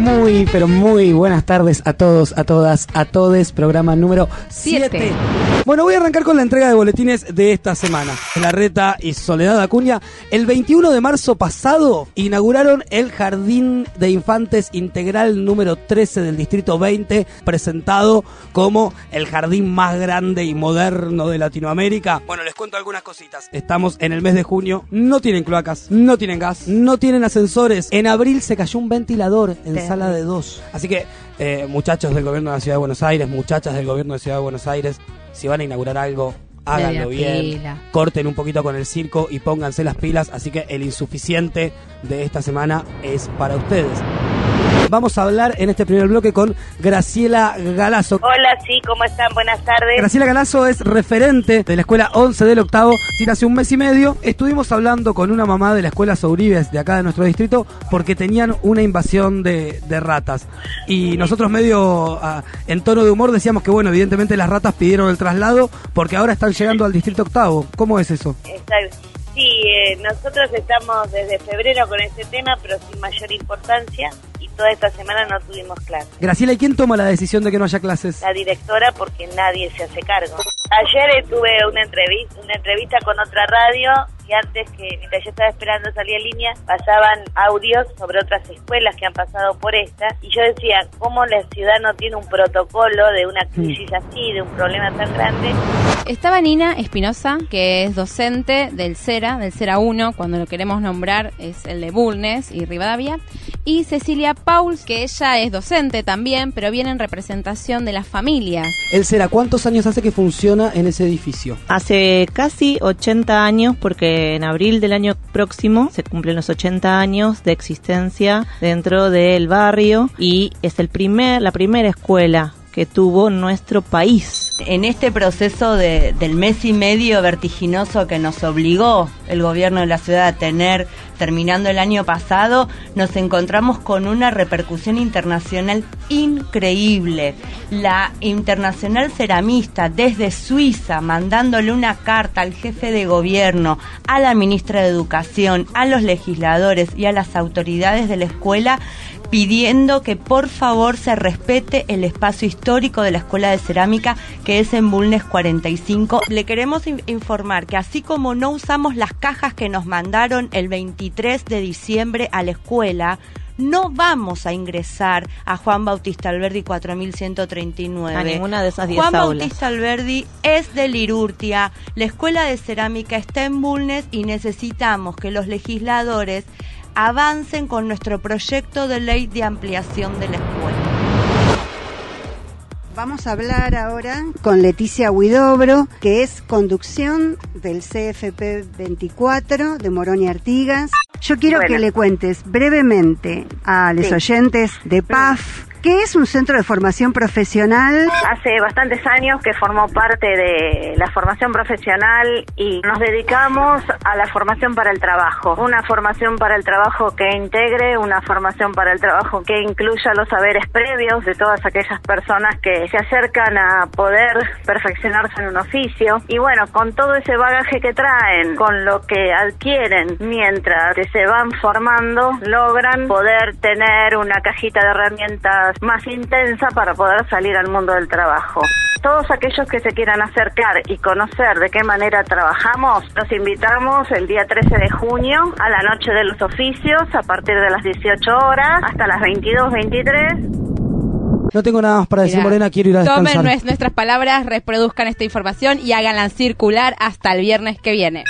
amo Muy, pero muy buenas tardes a todos, a todas, a todes. Programa número 7. Bueno, voy a arrancar con la entrega de boletines de esta semana. La Reta y Soledad Acuña, el 21 de marzo pasado, inauguraron el Jardín de Infantes Integral número 13 del Distrito 20, presentado como el jardín más grande y moderno de Latinoamérica. Bueno, les cuento algunas cositas. Estamos en el mes de junio, no tienen cloacas, no tienen gas, no tienen ascensores. En abril se cayó un ventilador en sala de dos. Así que, eh, muchachos del gobierno de la Ciudad de Buenos Aires, muchachas del gobierno de Ciudad de Buenos Aires, si van a inaugurar algo, háganlo bien, pila. corten un poquito con el circo y pónganse las pilas. Así que el insuficiente de esta semana es para ustedes. Vamos a hablar en este primer bloque con Graciela Galazo. Hola, sí, ¿cómo están? Buenas tardes. Graciela Galazo es referente de la escuela 11 del octavo. Hace un mes y medio estuvimos hablando con una mamá de la escuela Souribes de acá de nuestro distrito porque tenían una invasión de, de ratas. Y nosotros medio ah, en tono de humor decíamos que bueno, evidentemente las ratas pidieron el traslado porque ahora están llegando al distrito octavo. ¿Cómo es eso? Está- Sí, eh, nosotros estamos desde febrero con este tema, pero sin mayor importancia, y toda esta semana no tuvimos clase. Graciela, ¿y quién toma la decisión de que no haya clases? La directora, porque nadie se hace cargo. Ayer tuve una entrevista, una entrevista con otra radio y antes que, mientras yo estaba esperando salir en línea, pasaban audios sobre otras escuelas que han pasado por esta, y yo decía, ¿cómo la ciudad no tiene un protocolo de una crisis así, de un problema tan grande? Estaba Nina Espinosa, que es docente del CERA, del CERA 1, cuando lo queremos nombrar es el de Bulnes y Rivadavia, y Cecilia Pauls, que ella es docente también, pero viene en representación de las familias. El Cera, ¿cuántos años hace que funciona en ese edificio? Hace casi 80 años, porque en abril del año próximo se cumplen los 80 años de existencia dentro del barrio y es el primer, la primera escuela que tuvo nuestro país. En este proceso de- del mes y medio vertiginoso que nos obligó el gobierno de la ciudad a tener terminando el año pasado, nos encontramos con una repercusión internacional increíble. La internacional ceramista desde Suiza mandándole una carta al jefe de gobierno, a la ministra de Educación, a los legisladores y a las autoridades de la escuela pidiendo que por favor se respete el espacio histórico de la Escuela de Cerámica que es en Bulnes 45. Le queremos in- informar que así como no usamos las cajas que nos mandaron el 23 de diciembre a la escuela, no vamos a ingresar a Juan Bautista Alberdi 4139. A ninguna de esas 10 Juan aulas. Bautista Alberdi es de Lirurtia, la escuela de cerámica está en Bulnes y necesitamos que los legisladores avancen con nuestro proyecto de ley de ampliación de la escuela. Vamos a hablar ahora con Leticia Huidobro, que es conducción del CFP 24 de Morón y Artigas. Yo quiero Bueno. que le cuentes brevemente a los Sí. oyentes de PAF qué es un centro de formación profesional. Hace bastantes años que formó parte de la formación profesional y nos dedicamos a la formación para el trabajo. Una formación para el trabajo que integre, una formación para el trabajo que incluya los saberes previos de todas aquellas personas que se acercan a poder perfeccionarse en un oficio. Y bueno, con todo ese bagaje que traen, con lo que adquieren mientras se van formando, logran poder tener una cajita de herramientas más intensa para poder salir al mundo del trabajo. Todos aquellos que se quieran acercar y conocer de qué manera trabajamos, los invitamos el día 13 de junio a la noche de los oficios a partir de las 18 horas hasta las 22, 23. No tengo nada más para decir, Mirá, Morena, quiero ir a descansar. Tomen nues- nuestras palabras, reproduzcan esta información y háganla circular hasta el viernes que viene.